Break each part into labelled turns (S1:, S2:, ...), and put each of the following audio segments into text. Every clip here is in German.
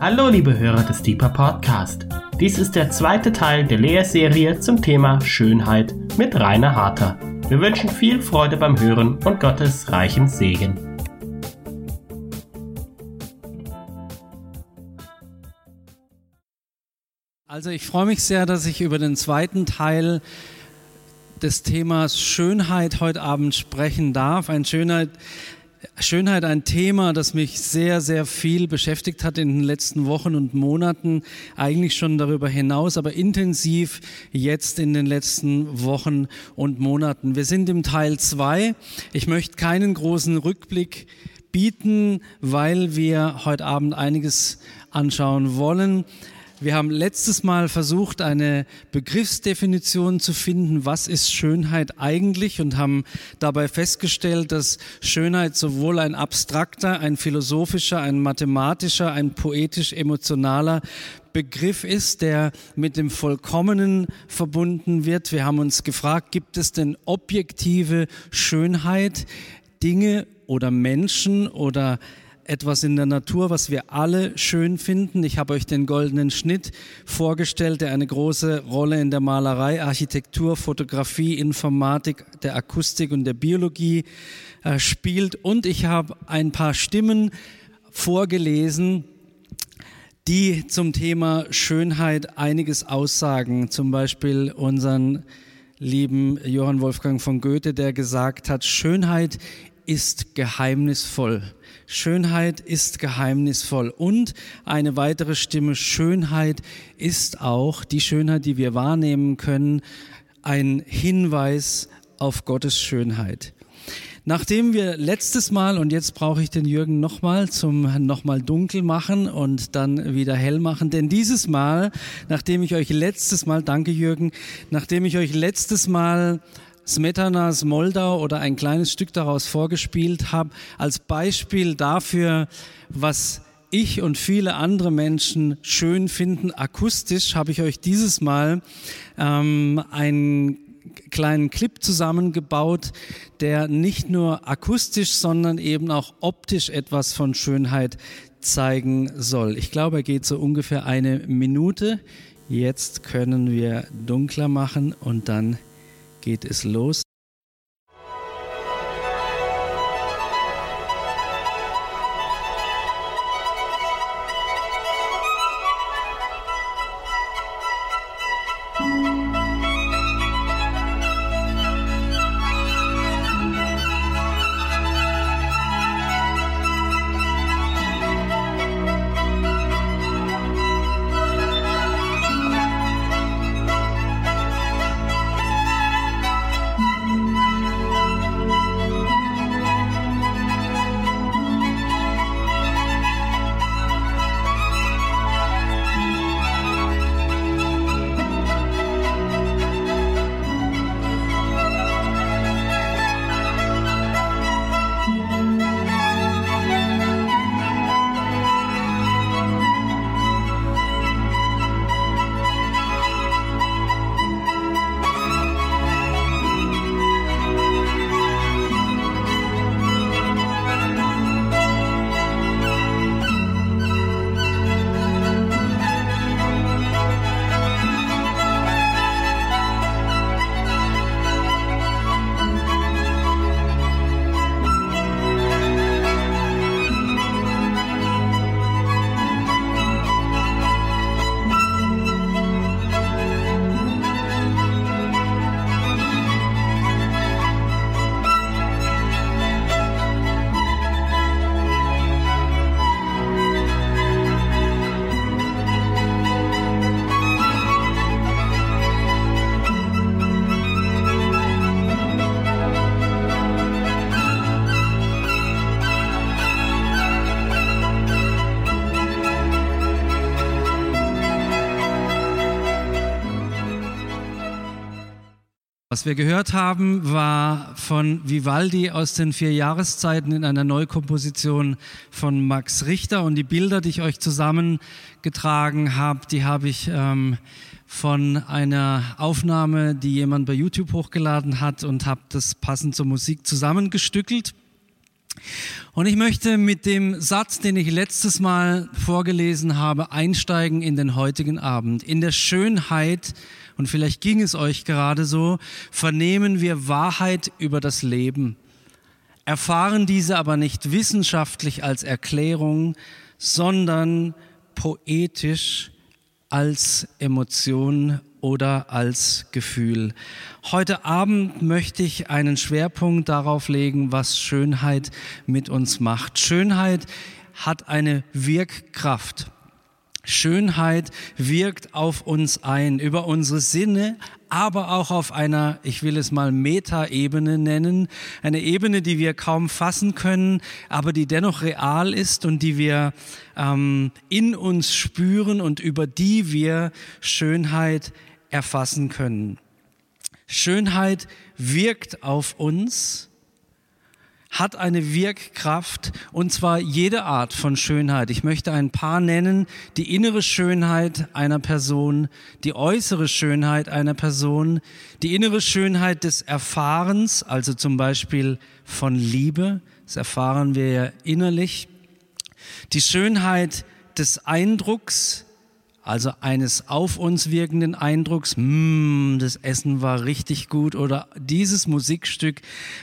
S1: Hallo liebe Hörer des Deeper Podcast. Dies ist der zweite Teil der Lehrserie zum Thema Schönheit mit Rainer Harter. Wir wünschen viel Freude beim Hören und Gottes reichen Segen.
S2: Also ich freue mich sehr, dass ich über den zweiten Teil des Themas Schönheit heute Abend sprechen darf. Ein Schönheit, Schönheit ein Thema, das mich sehr, sehr viel beschäftigt hat in den letzten Wochen und Monaten, eigentlich schon darüber hinaus, aber intensiv jetzt in den letzten Wochen und Monaten. Wir sind im Teil zwei. Ich möchte keinen großen Rückblick bieten, weil wir heute Abend einiges anschauen wollen. Wir haben letztes Mal versucht, eine Begriffsdefinition zu finden, was ist Schönheit eigentlich und haben dabei festgestellt, dass Schönheit sowohl ein abstrakter, ein philosophischer, ein mathematischer, ein poetisch-emotionaler Begriff ist, der mit dem Vollkommenen verbunden wird. Wir haben uns gefragt, gibt es denn objektive Schönheit, Dinge oder Menschen oder etwas in der Natur, was wir alle schön finden. Ich habe euch den goldenen Schnitt vorgestellt, der eine große Rolle in der Malerei, Architektur, Fotografie, Informatik, der Akustik und der Biologie äh, spielt. Und ich habe ein paar Stimmen vorgelesen, die zum Thema Schönheit einiges aussagen. Zum Beispiel unseren lieben Johann Wolfgang von Goethe, der gesagt hat, Schönheit ist geheimnisvoll. Schönheit ist geheimnisvoll. Und eine weitere Stimme, Schönheit ist auch die Schönheit, die wir wahrnehmen können, ein Hinweis auf Gottes Schönheit. Nachdem wir letztes Mal, und jetzt brauche ich den Jürgen nochmal zum nochmal dunkel machen und dann wieder hell machen, denn dieses Mal, nachdem ich euch letztes Mal, danke Jürgen, nachdem ich euch letztes Mal Smetanas Moldau oder ein kleines Stück daraus vorgespielt habe, als Beispiel dafür, was ich und viele andere Menschen schön finden. Akustisch habe ich euch dieses Mal ähm, einen kleinen Clip zusammengebaut, der nicht nur akustisch, sondern eben auch optisch etwas von Schönheit zeigen soll. Ich glaube, er geht so ungefähr eine Minute. Jetzt können wir dunkler machen und dann geht es los. Was wir gehört haben, war von Vivaldi aus den vier Jahreszeiten in einer Neukomposition von Max Richter. Und die Bilder, die ich euch zusammengetragen habe, die habe ich ähm, von einer Aufnahme, die jemand bei YouTube hochgeladen hat und habe das passend zur Musik zusammengestückelt. Und ich möchte mit dem Satz, den ich letztes Mal vorgelesen habe, einsteigen in den heutigen Abend. In der Schönheit, und vielleicht ging es euch gerade so, vernehmen wir Wahrheit über das Leben, erfahren diese aber nicht wissenschaftlich als Erklärung, sondern poetisch als Emotion oder als Gefühl. Heute Abend möchte ich einen Schwerpunkt darauf legen, was Schönheit mit uns macht. Schönheit hat eine Wirkkraft. Schönheit wirkt auf uns ein, über unsere Sinne, aber auch auf einer, ich will es mal Metaebene nennen, eine Ebene, die wir kaum fassen können, aber die dennoch real ist und die wir ähm, in uns spüren und über die wir Schönheit erfassen können. Schönheit wirkt auf uns hat eine Wirkkraft und zwar jede Art von Schönheit. Ich möchte ein paar nennen. Die innere Schönheit einer Person, die äußere Schönheit einer Person, die innere Schönheit des Erfahrens, also zum Beispiel von Liebe, das erfahren wir ja innerlich. Die Schönheit des Eindrucks, also eines auf uns wirkenden Eindrucks, mm, das Essen war richtig gut oder dieses Musikstück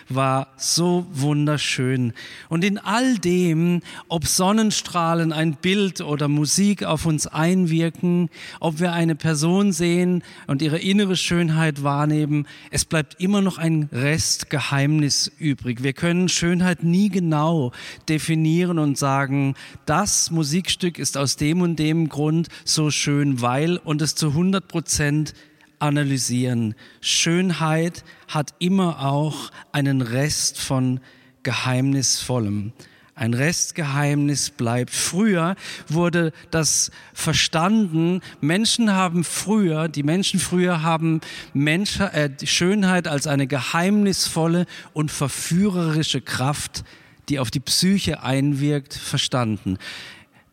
S2: war so wunderschön. Und in all dem, ob Sonnenstrahlen, ein Bild oder Musik auf uns einwirken, ob wir eine Person sehen und ihre innere Schönheit wahrnehmen, es bleibt immer noch ein Restgeheimnis übrig. Wir können Schönheit nie genau definieren und sagen, das Musikstück ist aus dem und dem Grund so schön, weil und es zu 100 Prozent analysieren. Schönheit hat immer auch einen Rest von Geheimnisvollem. Ein Restgeheimnis bleibt. Früher wurde das verstanden. Menschen haben früher, die Menschen früher haben Mensch, äh, die Schönheit als eine geheimnisvolle und verführerische Kraft, die auf die Psyche einwirkt, verstanden.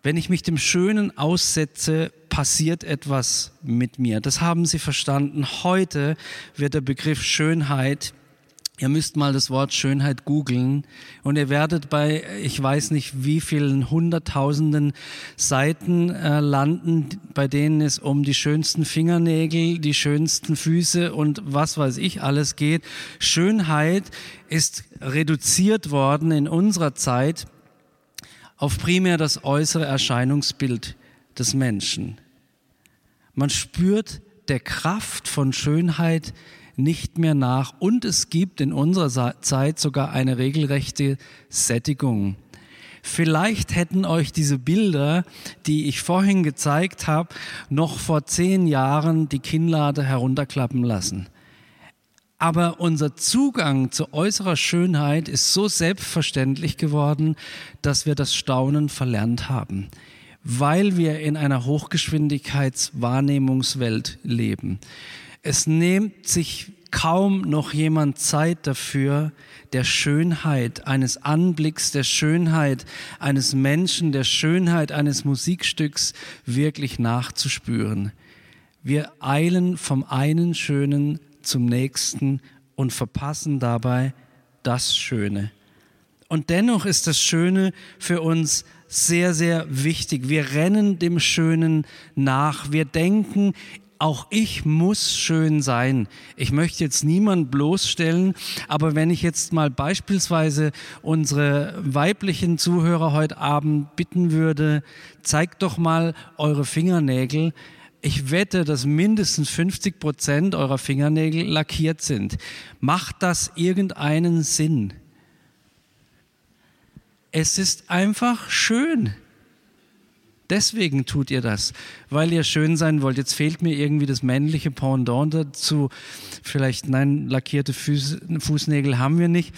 S2: Wenn ich mich dem Schönen aussetze, passiert etwas mit mir. Das haben Sie verstanden. Heute wird der Begriff Schönheit Ihr müsst mal das Wort Schönheit googeln und ihr werdet bei, ich weiß nicht wie vielen hunderttausenden Seiten äh, landen, bei denen es um die schönsten Fingernägel, die schönsten Füße und was weiß ich alles geht. Schönheit ist reduziert worden in unserer Zeit auf primär das äußere Erscheinungsbild des Menschen. Man spürt der Kraft von Schönheit nicht mehr nach und es gibt in unserer Zeit sogar eine regelrechte Sättigung. Vielleicht hätten euch diese Bilder, die ich vorhin gezeigt habe, noch vor zehn Jahren die Kinnlade herunterklappen lassen. Aber unser Zugang zu äußerer Schönheit ist so selbstverständlich geworden, dass wir das Staunen verlernt haben, weil wir in einer Hochgeschwindigkeitswahrnehmungswelt leben. Es nimmt sich kaum noch jemand Zeit dafür, der Schönheit eines Anblicks, der Schönheit eines Menschen, der Schönheit eines Musikstücks wirklich nachzuspüren. Wir eilen vom einen Schönen zum nächsten und verpassen dabei das Schöne. Und dennoch ist das Schöne für uns sehr, sehr wichtig. Wir rennen dem Schönen nach. Wir denken, auch ich muss schön sein. Ich möchte jetzt niemand bloßstellen, aber wenn ich jetzt mal beispielsweise unsere weiblichen Zuhörer heute Abend bitten würde, zeigt doch mal eure Fingernägel, ich wette, dass mindestens 50 Prozent eurer Fingernägel lackiert sind. Macht das irgendeinen Sinn? Es ist einfach schön. Deswegen tut ihr das, weil ihr schön sein wollt. Jetzt fehlt mir irgendwie das männliche Pendant dazu. Vielleicht, nein, lackierte Fuß, Fußnägel haben wir nicht.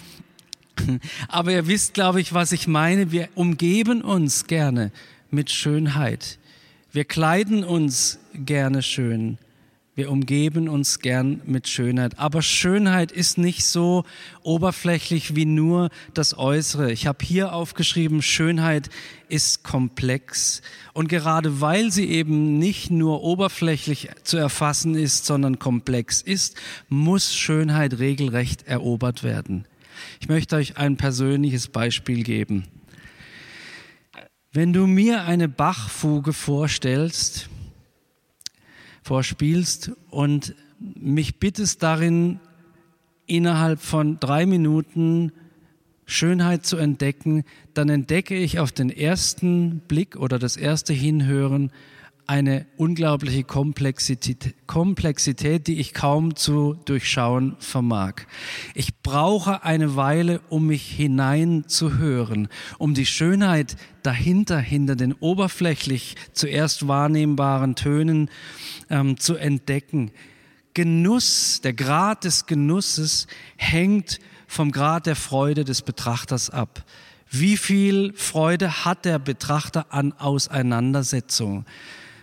S2: Aber ihr wisst, glaube ich, was ich meine. Wir umgeben uns gerne mit Schönheit. Wir kleiden uns gerne schön. Wir umgeben uns gern mit Schönheit. Aber Schönheit ist nicht so oberflächlich wie nur das Äußere. Ich habe hier aufgeschrieben, Schönheit ist komplex. Und gerade weil sie eben nicht nur oberflächlich zu erfassen ist, sondern komplex ist, muss Schönheit regelrecht erobert werden. Ich möchte euch ein persönliches Beispiel geben. Wenn du mir eine Bachfuge vorstellst, vorspielst und mich bittest darin, innerhalb von drei Minuten Schönheit zu entdecken, dann entdecke ich auf den ersten Blick oder das erste Hinhören eine unglaubliche Komplexität, Komplexität, die ich kaum zu durchschauen vermag. Ich brauche eine Weile, um mich hinein zu hören, um die Schönheit dahinter, hinter den oberflächlich zuerst wahrnehmbaren Tönen ähm, zu entdecken. Genuss, der Grad des Genusses hängt vom Grad der Freude des Betrachters ab. Wie viel Freude hat der Betrachter an Auseinandersetzung?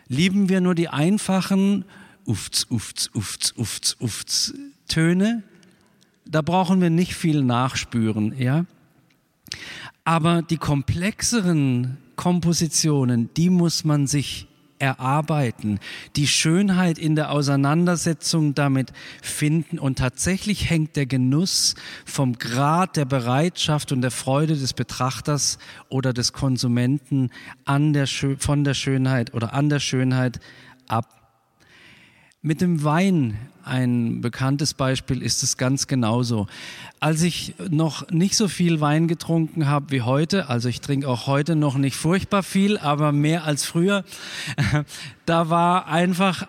S2: Lieben wir nur die einfachen Ufts, Ufts, Ufts, Ufts, Ufts Töne? Da brauchen wir nicht viel nachspüren, ja? Aber die komplexeren Kompositionen, die muss man sich erarbeiten, die Schönheit in der Auseinandersetzung damit finden. Und tatsächlich hängt der Genuss vom Grad der Bereitschaft und der Freude des Betrachters oder des Konsumenten an der, von der Schönheit oder an der Schönheit ab. Mit dem Wein, ein bekanntes Beispiel, ist es ganz genauso. Als ich noch nicht so viel Wein getrunken habe wie heute, also ich trinke auch heute noch nicht furchtbar viel, aber mehr als früher, da war einfach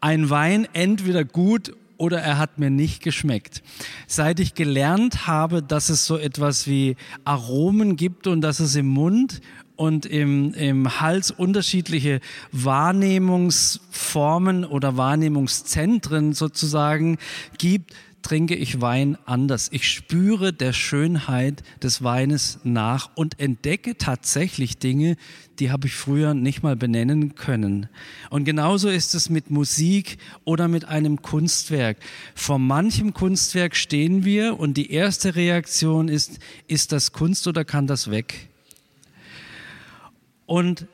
S2: ein Wein entweder gut oder er hat mir nicht geschmeckt. Seit ich gelernt habe, dass es so etwas wie Aromen gibt und dass es im Mund und im, im Hals unterschiedliche Wahrnehmungsformen oder Wahrnehmungszentren sozusagen gibt, trinke ich Wein anders. Ich spüre der Schönheit des Weines nach und entdecke tatsächlich Dinge, die habe ich früher nicht mal benennen können. Und genauso ist es mit Musik oder mit einem Kunstwerk. Vor manchem Kunstwerk stehen wir und die erste Reaktion ist, ist das Kunst oder kann das weg? Und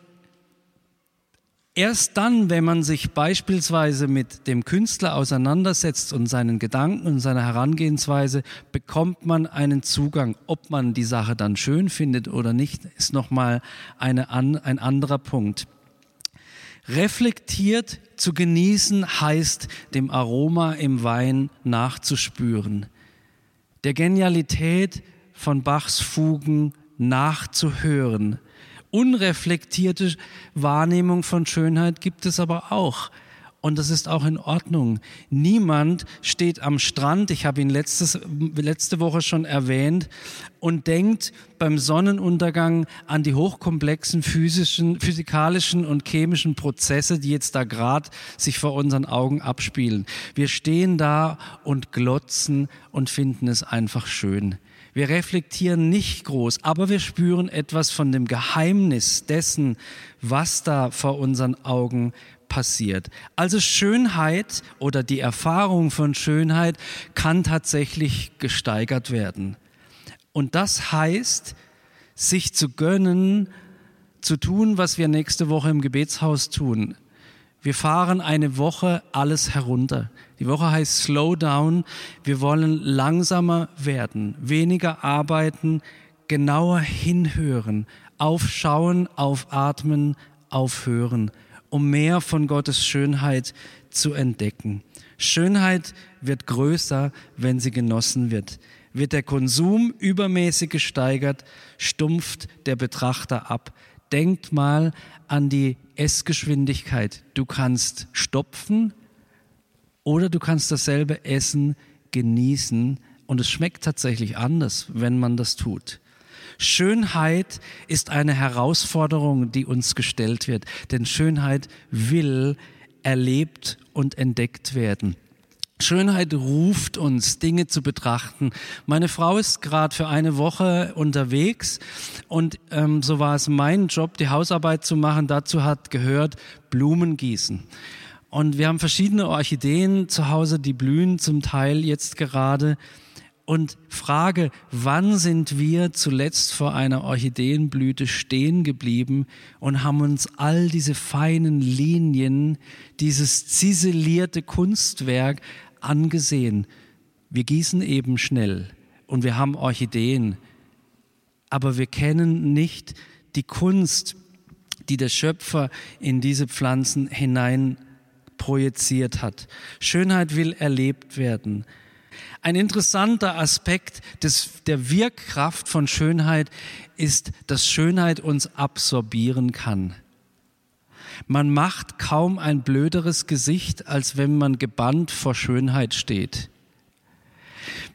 S2: erst dann, wenn man sich beispielsweise mit dem Künstler auseinandersetzt und seinen Gedanken und seiner Herangehensweise, bekommt man einen Zugang. Ob man die Sache dann schön findet oder nicht, ist nochmal eine, ein anderer Punkt. Reflektiert zu genießen heißt, dem Aroma im Wein nachzuspüren, der Genialität von Bachs Fugen nachzuhören, unreflektierte Wahrnehmung von Schönheit gibt es aber auch. Und das ist auch in Ordnung. Niemand steht am Strand, ich habe ihn letztes, letzte Woche schon erwähnt, und denkt beim Sonnenuntergang an die hochkomplexen physischen, physikalischen und chemischen Prozesse, die jetzt da gerade sich vor unseren Augen abspielen. Wir stehen da und glotzen und finden es einfach schön. Wir reflektieren nicht groß, aber wir spüren etwas von dem Geheimnis dessen, was da vor unseren Augen passiert. Also Schönheit oder die Erfahrung von Schönheit kann tatsächlich gesteigert werden. Und das heißt, sich zu gönnen, zu tun, was wir nächste Woche im Gebetshaus tun. Wir fahren eine Woche alles herunter. Die Woche heißt Slow Down. Wir wollen langsamer werden, weniger arbeiten, genauer hinhören, aufschauen, aufatmen, aufhören, um mehr von Gottes Schönheit zu entdecken. Schönheit wird größer, wenn sie genossen wird. Wird der Konsum übermäßig gesteigert, stumpft der Betrachter ab. Denkt mal an die Essgeschwindigkeit. Du kannst stopfen oder du kannst dasselbe Essen genießen und es schmeckt tatsächlich anders, wenn man das tut. Schönheit ist eine Herausforderung, die uns gestellt wird, denn Schönheit will erlebt und entdeckt werden. Schönheit ruft uns, Dinge zu betrachten. Meine Frau ist gerade für eine Woche unterwegs und ähm, so war es mein Job, die Hausarbeit zu machen. Dazu hat gehört Blumen gießen. Und wir haben verschiedene Orchideen zu Hause, die blühen zum Teil jetzt gerade. Und frage, wann sind wir zuletzt vor einer Orchideenblüte stehen geblieben und haben uns all diese feinen Linien, dieses ziselierte Kunstwerk angesehen? Wir gießen eben schnell. und wir haben Orchideen, aber wir kennen nicht die Kunst, die der Schöpfer in diese Pflanzen hinein projiziert hat. Schönheit will erlebt werden. Ein interessanter Aspekt des, der Wirkkraft von Schönheit ist, dass Schönheit uns absorbieren kann. Man macht kaum ein blöderes Gesicht, als wenn man gebannt vor Schönheit steht.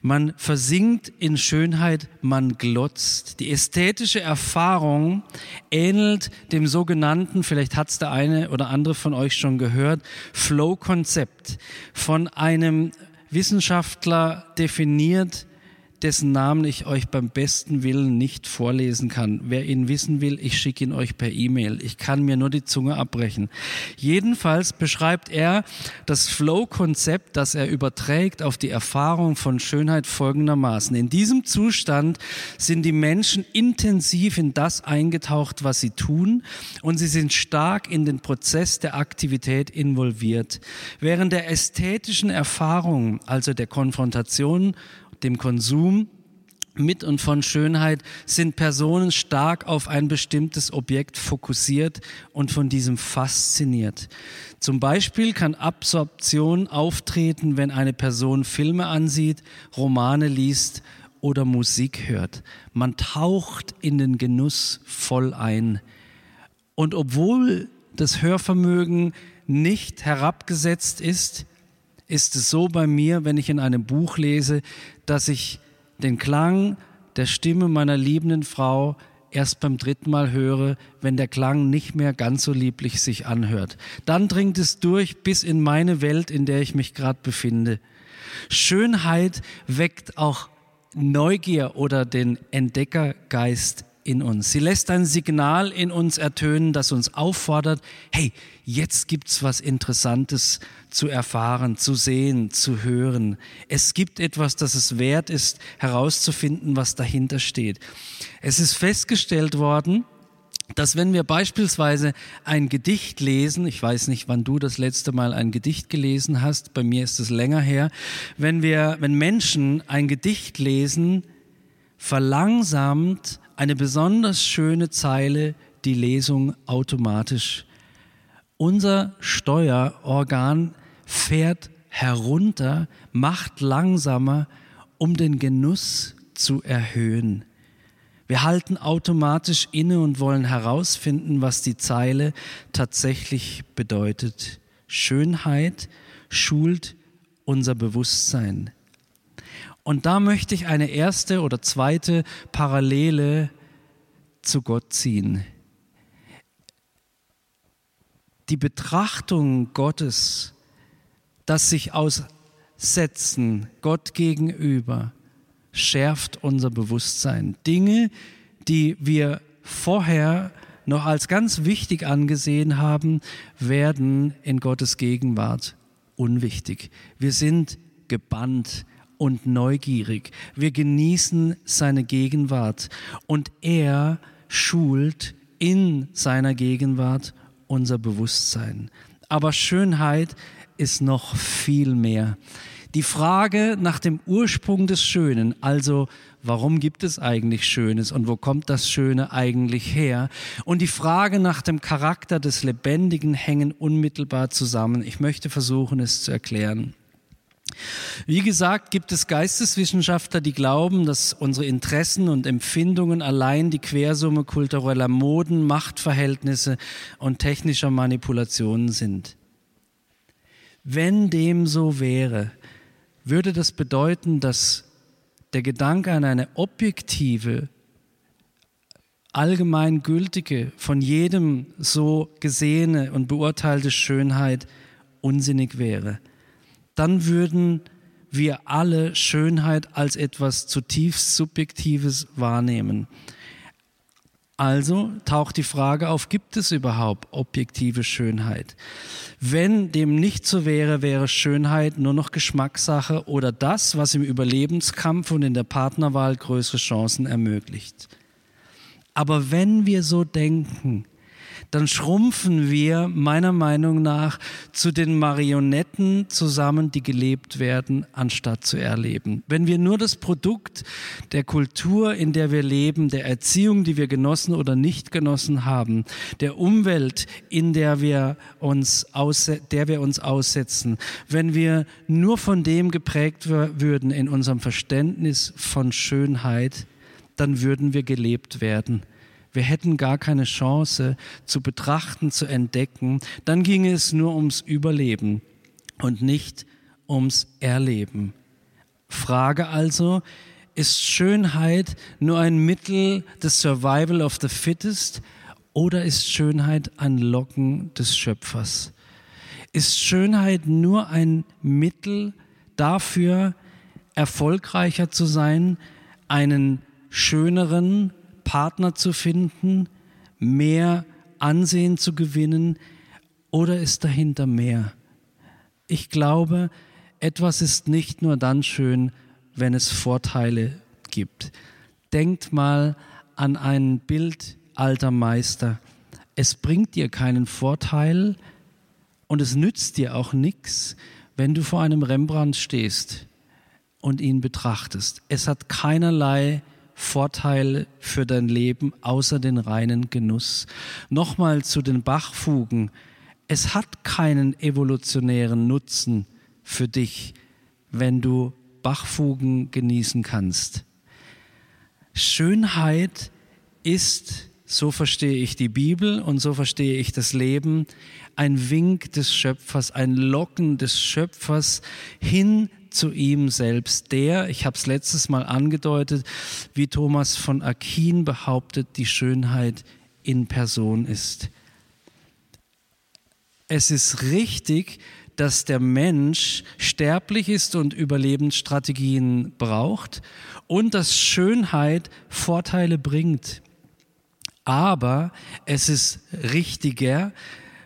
S2: Man versinkt in Schönheit, man glotzt. Die ästhetische Erfahrung ähnelt dem sogenannten, vielleicht hat es der eine oder andere von euch schon gehört, Flow-Konzept von einem Wissenschaftler definiert, dessen Namen ich euch beim besten Willen nicht vorlesen kann. Wer ihn wissen will, ich schicke ihn euch per E-Mail. Ich kann mir nur die Zunge abbrechen. Jedenfalls beschreibt er das Flow-Konzept, das er überträgt auf die Erfahrung von Schönheit folgendermaßen. In diesem Zustand sind die Menschen intensiv in das eingetaucht, was sie tun, und sie sind stark in den Prozess der Aktivität involviert. Während der ästhetischen Erfahrung, also der Konfrontation dem Konsum mit und von Schönheit sind Personen stark auf ein bestimmtes Objekt fokussiert und von diesem fasziniert. Zum Beispiel kann Absorption auftreten, wenn eine Person Filme ansieht, Romane liest oder Musik hört. Man taucht in den Genuss voll ein. Und obwohl das Hörvermögen nicht herabgesetzt ist, ist es so bei mir, wenn ich in einem Buch lese, dass ich den Klang der Stimme meiner liebenden Frau erst beim dritten Mal höre, wenn der Klang nicht mehr ganz so lieblich sich anhört. Dann dringt es durch bis in meine Welt, in der ich mich gerade befinde. Schönheit weckt auch Neugier oder den Entdeckergeist in uns. Sie lässt ein Signal in uns ertönen, das uns auffordert, hey, jetzt gibt's was Interessantes zu erfahren, zu sehen, zu hören. Es gibt etwas, das es wert ist, herauszufinden, was dahinter steht. Es ist festgestellt worden, dass wenn wir beispielsweise ein Gedicht lesen, ich weiß nicht, wann du das letzte Mal ein Gedicht gelesen hast, bei mir ist es länger her, wenn wir, wenn Menschen ein Gedicht lesen, verlangsamt eine besonders schöne Zeile die Lesung automatisch. Unser Steuerorgan fährt herunter, macht langsamer, um den Genuss zu erhöhen. Wir halten automatisch inne und wollen herausfinden, was die Zeile tatsächlich bedeutet. Schönheit schult unser Bewusstsein. Und da möchte ich eine erste oder zweite Parallele zu Gott ziehen. Die Betrachtung Gottes, das sich aussetzen Gott gegenüber, schärft unser Bewusstsein. Dinge, die wir vorher noch als ganz wichtig angesehen haben, werden in Gottes Gegenwart unwichtig. Wir sind gebannt und neugierig. Wir genießen seine Gegenwart und er schult in seiner Gegenwart unser Bewusstsein. Aber Schönheit ist noch viel mehr. Die Frage nach dem Ursprung des Schönen, also warum gibt es eigentlich Schönes und wo kommt das Schöne eigentlich her? Und die Frage nach dem Charakter des Lebendigen hängen unmittelbar zusammen. Ich möchte versuchen, es zu erklären. Wie gesagt, gibt es Geisteswissenschaftler, die glauben, dass unsere Interessen und Empfindungen allein die Quersumme kultureller Moden, Machtverhältnisse und technischer Manipulationen sind. Wenn dem so wäre, würde das bedeuten, dass der Gedanke an eine objektive, allgemeingültige, von jedem so gesehene und beurteilte Schönheit unsinnig wäre dann würden wir alle Schönheit als etwas zutiefst Subjektives wahrnehmen. Also taucht die Frage auf, gibt es überhaupt objektive Schönheit? Wenn dem nicht so wäre, wäre Schönheit nur noch Geschmackssache oder das, was im Überlebenskampf und in der Partnerwahl größere Chancen ermöglicht. Aber wenn wir so denken, dann schrumpfen wir meiner Meinung nach zu den Marionetten zusammen, die gelebt werden, anstatt zu erleben. Wenn wir nur das Produkt der Kultur, in der wir leben, der Erziehung, die wir genossen oder nicht genossen haben, der Umwelt, in der wir uns, der wir uns aussetzen, wenn wir nur von dem geprägt würden in unserem Verständnis von Schönheit, dann würden wir gelebt werden. Wir hätten gar keine Chance zu betrachten, zu entdecken. Dann ginge es nur ums Überleben und nicht ums Erleben. Frage also, ist Schönheit nur ein Mittel des Survival of the Fittest oder ist Schönheit ein Locken des Schöpfers? Ist Schönheit nur ein Mittel dafür, erfolgreicher zu sein, einen schöneren Partner zu finden, mehr Ansehen zu gewinnen oder ist dahinter mehr? Ich glaube, etwas ist nicht nur dann schön, wenn es Vorteile gibt. Denkt mal an ein Bild alter Meister. Es bringt dir keinen Vorteil und es nützt dir auch nichts, wenn du vor einem Rembrandt stehst und ihn betrachtest. Es hat keinerlei Vorteil für dein Leben außer den reinen Genuss. Nochmal zu den Bachfugen. Es hat keinen evolutionären Nutzen für dich, wenn du Bachfugen genießen kannst. Schönheit ist, so verstehe ich die Bibel und so verstehe ich das Leben, ein Wink des Schöpfers, ein Locken des Schöpfers hin zu ihm selbst, der, ich habe es letztes Mal angedeutet, wie Thomas von Aquin behauptet, die Schönheit in Person ist. Es ist richtig, dass der Mensch sterblich ist und Überlebensstrategien braucht und dass Schönheit Vorteile bringt. Aber es ist richtiger,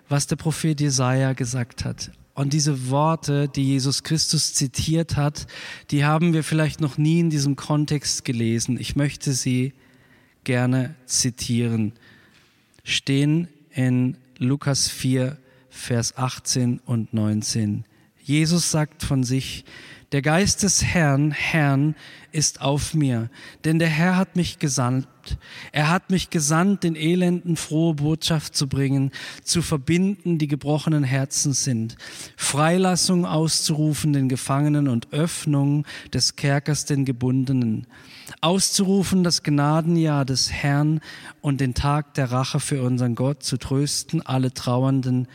S2: was der Prophet Jesaja gesagt hat. Und diese Worte, die Jesus Christus zitiert hat, die haben wir vielleicht noch nie in diesem Kontext gelesen. Ich möchte sie gerne zitieren. Stehen in Lukas 4, Vers 18 und 19. Jesus sagt von sich, der Geist des Herrn, Herrn, ist auf mir, denn der Herr hat mich gesandt. Er hat mich gesandt, den Elenden frohe Botschaft zu bringen, zu verbinden, die gebrochenen Herzen sind, Freilassung auszurufen den Gefangenen und Öffnung des Kerkers den Gebundenen, auszurufen das Gnadenjahr des Herrn und den Tag der Rache für unseren Gott, zu trösten alle Trauernden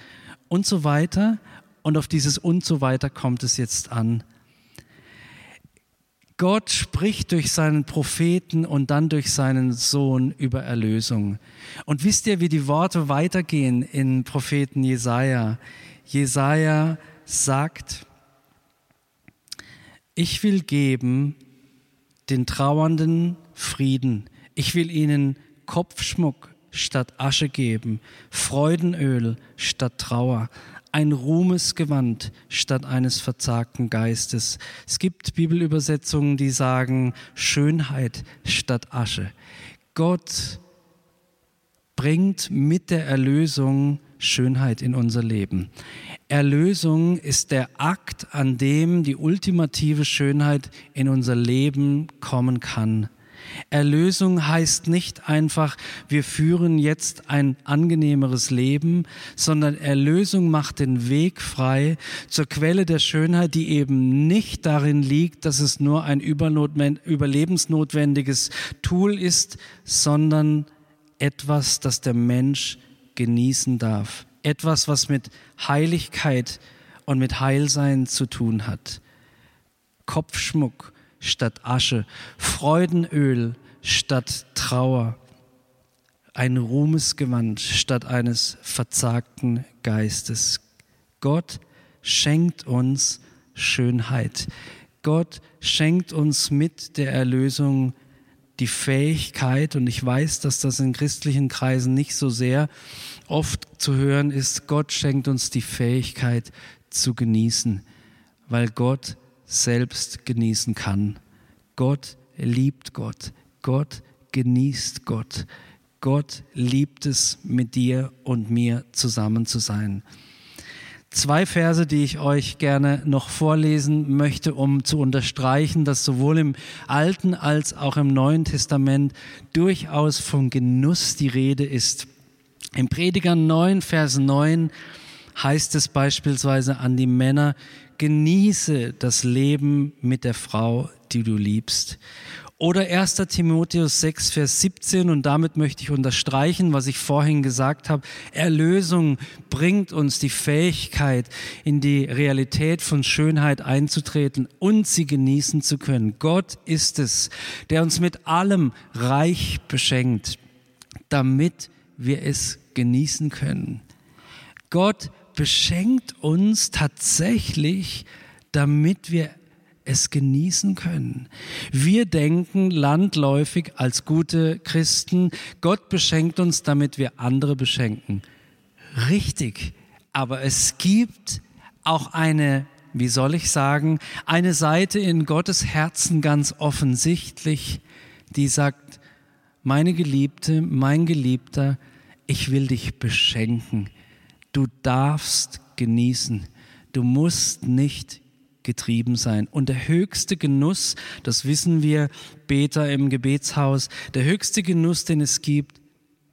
S2: und so weiter. Und auf dieses und so weiter kommt es jetzt an. Gott spricht durch seinen Propheten und dann durch seinen Sohn über Erlösung. Und wisst ihr, wie die Worte weitergehen in Propheten Jesaja? Jesaja sagt, ich will geben den Trauernden Frieden. Ich will ihnen Kopfschmuck statt Asche geben, Freudenöl statt Trauer, ein Ruhmesgewand statt eines verzagten Geistes. Es gibt Bibelübersetzungen, die sagen Schönheit statt Asche. Gott bringt mit der Erlösung Schönheit in unser Leben. Erlösung ist der Akt, an dem die ultimative Schönheit in unser Leben kommen kann. Erlösung heißt nicht einfach, wir führen jetzt ein angenehmeres Leben, sondern Erlösung macht den Weg frei zur Quelle der Schönheit, die eben nicht darin liegt, dass es nur ein überlebensnotwendiges Tool ist, sondern etwas, das der Mensch genießen darf. Etwas, was mit Heiligkeit und mit Heilsein zu tun hat. Kopfschmuck, statt Asche, Freudenöl statt Trauer, ein Ruhmesgewand statt eines verzagten Geistes. Gott schenkt uns Schönheit. Gott schenkt uns mit der Erlösung die Fähigkeit, und ich weiß, dass das in christlichen Kreisen nicht so sehr oft zu hören ist, Gott schenkt uns die Fähigkeit zu genießen, weil Gott selbst genießen kann. Gott liebt Gott. Gott genießt Gott. Gott liebt es, mit dir und mir zusammen zu sein. Zwei Verse, die ich euch gerne noch vorlesen möchte, um zu unterstreichen, dass sowohl im Alten als auch im Neuen Testament durchaus vom Genuss die Rede ist. Im Prediger 9, Vers 9 heißt es beispielsweise an die Männer, genieße das Leben mit der Frau, die du liebst. Oder 1. Timotheus 6, Vers 17, und damit möchte ich unterstreichen, was ich vorhin gesagt habe. Erlösung bringt uns die Fähigkeit, in die Realität von Schönheit einzutreten und sie genießen zu können. Gott ist es, der uns mit allem reich beschenkt, damit wir es genießen können. Gott beschenkt uns tatsächlich, damit wir es genießen können. Wir denken landläufig als gute Christen, Gott beschenkt uns, damit wir andere beschenken. Richtig, aber es gibt auch eine, wie soll ich sagen, eine Seite in Gottes Herzen ganz offensichtlich, die sagt, meine Geliebte, mein Geliebter, ich will dich beschenken. Du darfst genießen. Du musst nicht getrieben sein. Und der höchste Genuss, das wissen wir Beter im Gebetshaus, der höchste Genuss, den es gibt,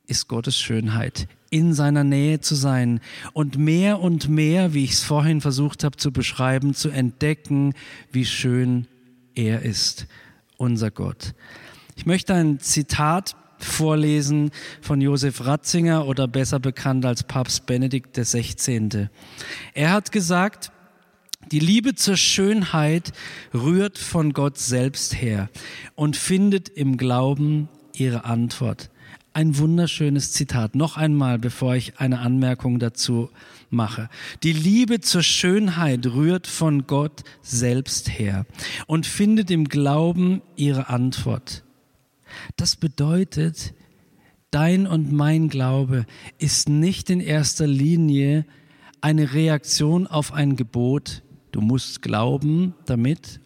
S2: ist Gottes Schönheit, in seiner Nähe zu sein und mehr und mehr, wie ich es vorhin versucht habe zu beschreiben, zu entdecken, wie schön er ist, unser Gott. Ich möchte ein Zitat vorlesen von Josef Ratzinger oder besser bekannt als Papst Benedikt XVI. Er hat gesagt, die Liebe zur Schönheit rührt von Gott selbst her und findet im Glauben ihre Antwort. Ein wunderschönes Zitat. Noch einmal, bevor ich eine Anmerkung dazu mache. Die Liebe zur Schönheit rührt von Gott selbst her und findet im Glauben ihre Antwort. Das bedeutet, dein und mein Glaube ist nicht in erster Linie eine Reaktion auf ein Gebot, du musst glauben damit,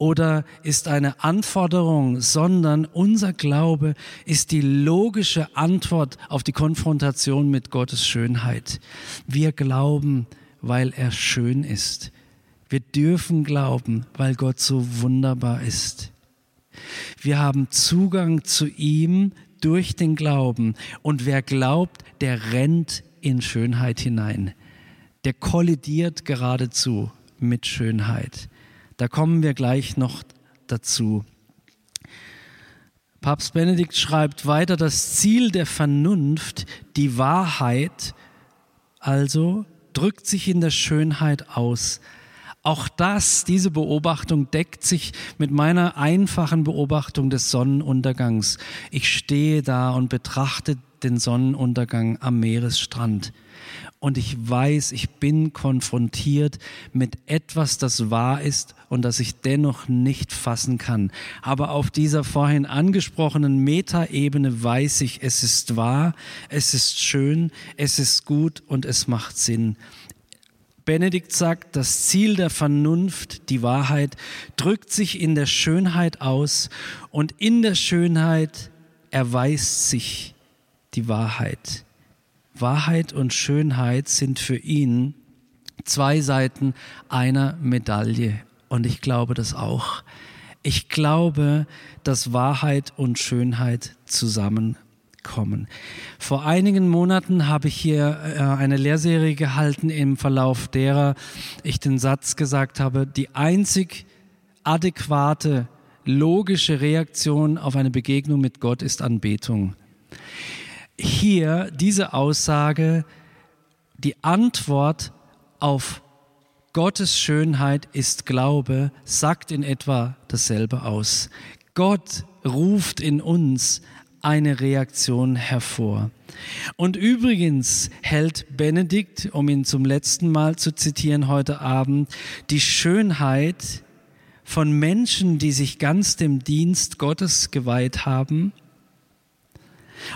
S2: oder ist eine Anforderung, sondern unser Glaube ist die logische Antwort auf die Konfrontation mit Gottes Schönheit. Wir glauben, weil er schön ist. Wir dürfen glauben, weil Gott so wunderbar ist. Wir haben Zugang zu ihm durch den Glauben. Und wer glaubt, der rennt in Schönheit hinein. Der kollidiert geradezu mit Schönheit. Da kommen wir gleich noch dazu. Papst Benedikt schreibt weiter, das Ziel der Vernunft, die Wahrheit, also drückt sich in der Schönheit aus, auch das, diese Beobachtung deckt sich mit meiner einfachen Beobachtung des Sonnenuntergangs. Ich stehe da und betrachte den Sonnenuntergang am Meeresstrand. Und ich weiß, ich bin konfrontiert mit etwas, das wahr ist und das ich dennoch nicht fassen kann. Aber auf dieser vorhin angesprochenen Metaebene weiß ich, es ist wahr, es ist schön, es ist gut und es macht Sinn. Benedikt sagt, das Ziel der Vernunft, die Wahrheit, drückt sich in der Schönheit aus und in der Schönheit erweist sich die Wahrheit. Wahrheit und Schönheit sind für ihn zwei Seiten einer Medaille. Und ich glaube das auch. Ich glaube, dass Wahrheit und Schönheit zusammen kommen. Vor einigen Monaten habe ich hier äh, eine Lehrserie gehalten, im Verlauf derer ich den Satz gesagt habe, die einzig adäquate, logische Reaktion auf eine Begegnung mit Gott ist Anbetung. Hier diese Aussage, die Antwort auf Gottes Schönheit ist Glaube, sagt in etwa dasselbe aus. Gott ruft in uns eine Reaktion hervor. Und übrigens hält Benedikt, um ihn zum letzten Mal zu zitieren heute Abend, die Schönheit von Menschen, die sich ganz dem Dienst Gottes geweiht haben,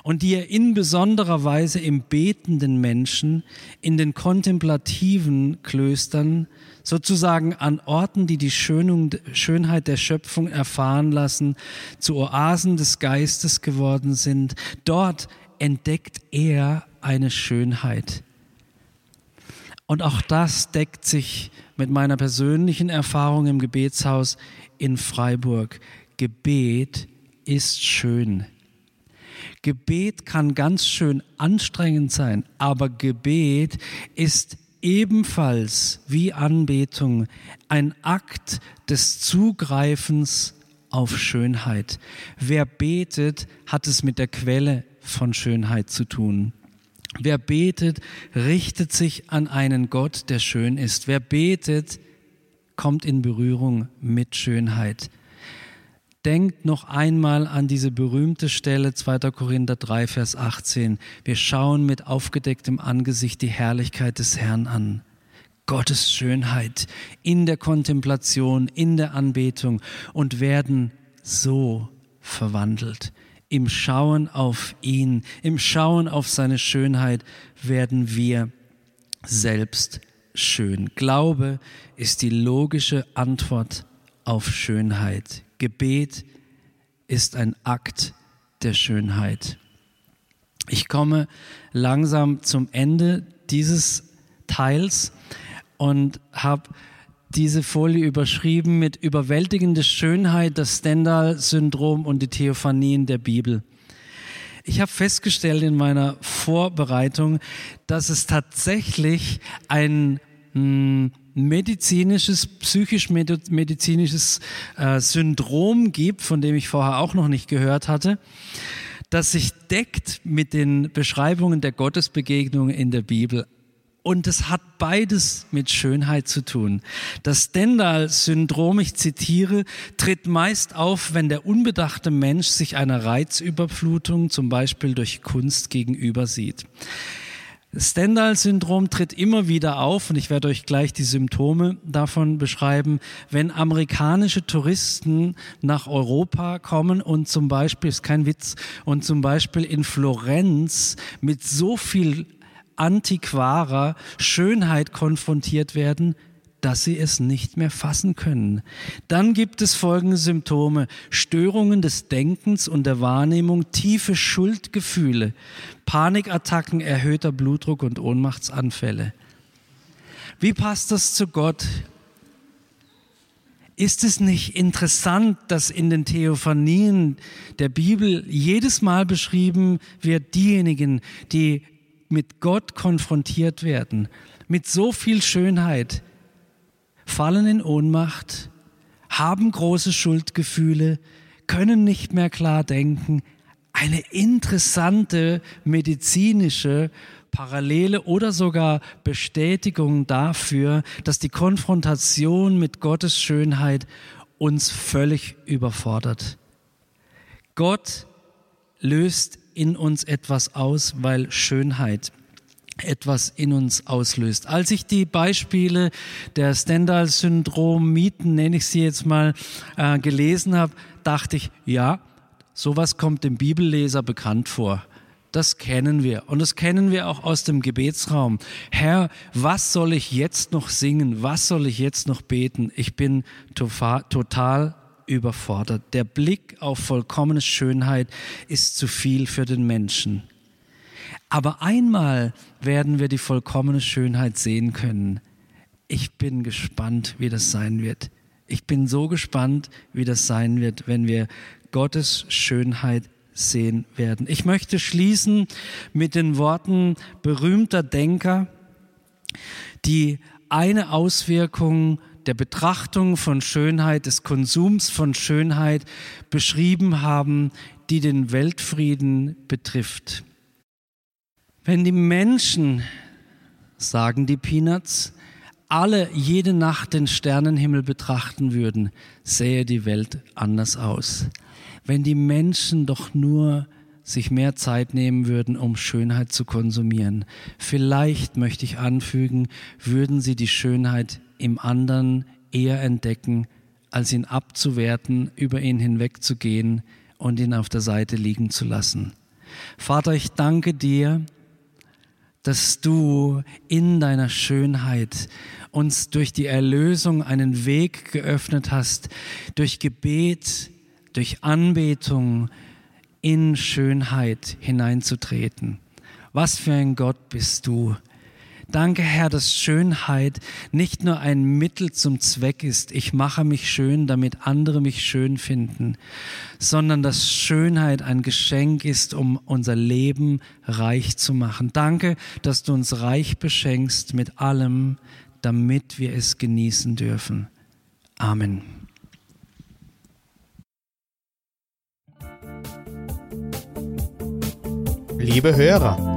S2: und die er in besonderer Weise im betenden Menschen, in den kontemplativen Klöstern, sozusagen an Orten, die die Schönheit der Schöpfung erfahren lassen, zu Oasen des Geistes geworden sind. Dort entdeckt er eine Schönheit. Und auch das deckt sich mit meiner persönlichen Erfahrung im Gebetshaus in Freiburg. Gebet ist schön. Gebet kann ganz schön anstrengend sein, aber Gebet ist ebenfalls wie Anbetung ein Akt des Zugreifens auf Schönheit. Wer betet, hat es mit der Quelle von Schönheit zu tun. Wer betet, richtet sich an einen Gott, der schön ist. Wer betet, kommt in Berührung mit Schönheit. Denkt noch einmal an diese berühmte Stelle 2. Korinther 3, Vers 18. Wir schauen mit aufgedecktem Angesicht die Herrlichkeit des Herrn an. Gottes Schönheit in der Kontemplation, in der Anbetung und werden so verwandelt. Im Schauen auf ihn, im Schauen auf seine Schönheit werden wir selbst schön. Glaube ist die logische Antwort auf Schönheit. Gebet ist ein Akt der Schönheit. Ich komme langsam zum Ende dieses Teils und habe diese Folie überschrieben mit überwältigende Schönheit, das Stendhal-Syndrom und die Theophanien der Bibel. Ich habe festgestellt in meiner Vorbereitung, dass es tatsächlich ein hm, medizinisches, psychisch-medizinisches äh, Syndrom gibt, von dem ich vorher auch noch nicht gehört hatte, das sich deckt mit den Beschreibungen der Gottesbegegnungen in der Bibel. Und es hat beides mit Schönheit zu tun. Das Stendhal-Syndrom, ich zitiere, tritt meist auf, wenn der unbedachte Mensch sich einer Reizüberflutung, zum Beispiel durch Kunst, gegenüber sieht. Stendhal-Syndrom tritt immer wieder auf und ich werde euch gleich die Symptome davon beschreiben, wenn amerikanische Touristen nach Europa kommen und zum Beispiel, ist kein Witz, und zum Beispiel in Florenz mit so viel antiquarer Schönheit konfrontiert werden, dass sie es nicht mehr fassen können. Dann gibt es folgende Symptome. Störungen des Denkens und der Wahrnehmung, tiefe Schuldgefühle, Panikattacken, erhöhter Blutdruck und Ohnmachtsanfälle. Wie passt das zu Gott? Ist es nicht interessant, dass in den Theophanien der Bibel jedes Mal beschrieben wird, diejenigen, die mit Gott konfrontiert werden, mit so viel Schönheit, fallen in Ohnmacht, haben große Schuldgefühle, können nicht mehr klar denken. Eine interessante medizinische Parallele oder sogar Bestätigung dafür, dass die Konfrontation mit Gottes Schönheit uns völlig überfordert. Gott löst in uns etwas aus, weil Schönheit etwas in uns auslöst. Als ich die Beispiele der Stendhal-Syndrom-Mieten, nenne ich sie jetzt mal, äh, gelesen habe, dachte ich, ja, sowas kommt dem Bibelleser bekannt vor. Das kennen wir und das kennen wir auch aus dem Gebetsraum. Herr, was soll ich jetzt noch singen? Was soll ich jetzt noch beten? Ich bin total überfordert. Der Blick auf vollkommene Schönheit ist zu viel für den Menschen. Aber einmal werden wir die vollkommene Schönheit sehen können. Ich bin gespannt, wie das sein wird. Ich bin so gespannt, wie das sein wird, wenn wir Gottes Schönheit sehen werden. Ich möchte schließen mit den Worten berühmter Denker, die eine Auswirkung der Betrachtung von Schönheit, des Konsums von Schönheit beschrieben haben, die den Weltfrieden betrifft. Wenn die Menschen, sagen die Peanuts, alle jede Nacht den Sternenhimmel betrachten würden, sähe die Welt anders aus. Wenn die Menschen doch nur sich mehr Zeit nehmen würden, um Schönheit zu konsumieren. Vielleicht, möchte ich anfügen, würden sie die Schönheit im anderen eher entdecken, als ihn abzuwerten, über ihn hinwegzugehen und ihn auf der Seite liegen zu lassen. Vater, ich danke dir, dass du in deiner Schönheit uns durch die Erlösung einen Weg geöffnet hast, durch Gebet, durch Anbetung in Schönheit hineinzutreten. Was für ein Gott bist du. Danke, Herr, dass Schönheit nicht nur ein Mittel zum Zweck ist, ich mache mich schön, damit andere mich schön finden, sondern dass Schönheit ein Geschenk ist, um unser Leben reich zu machen. Danke, dass du uns reich beschenkst mit allem, damit wir es genießen dürfen. Amen.
S1: Liebe Hörer,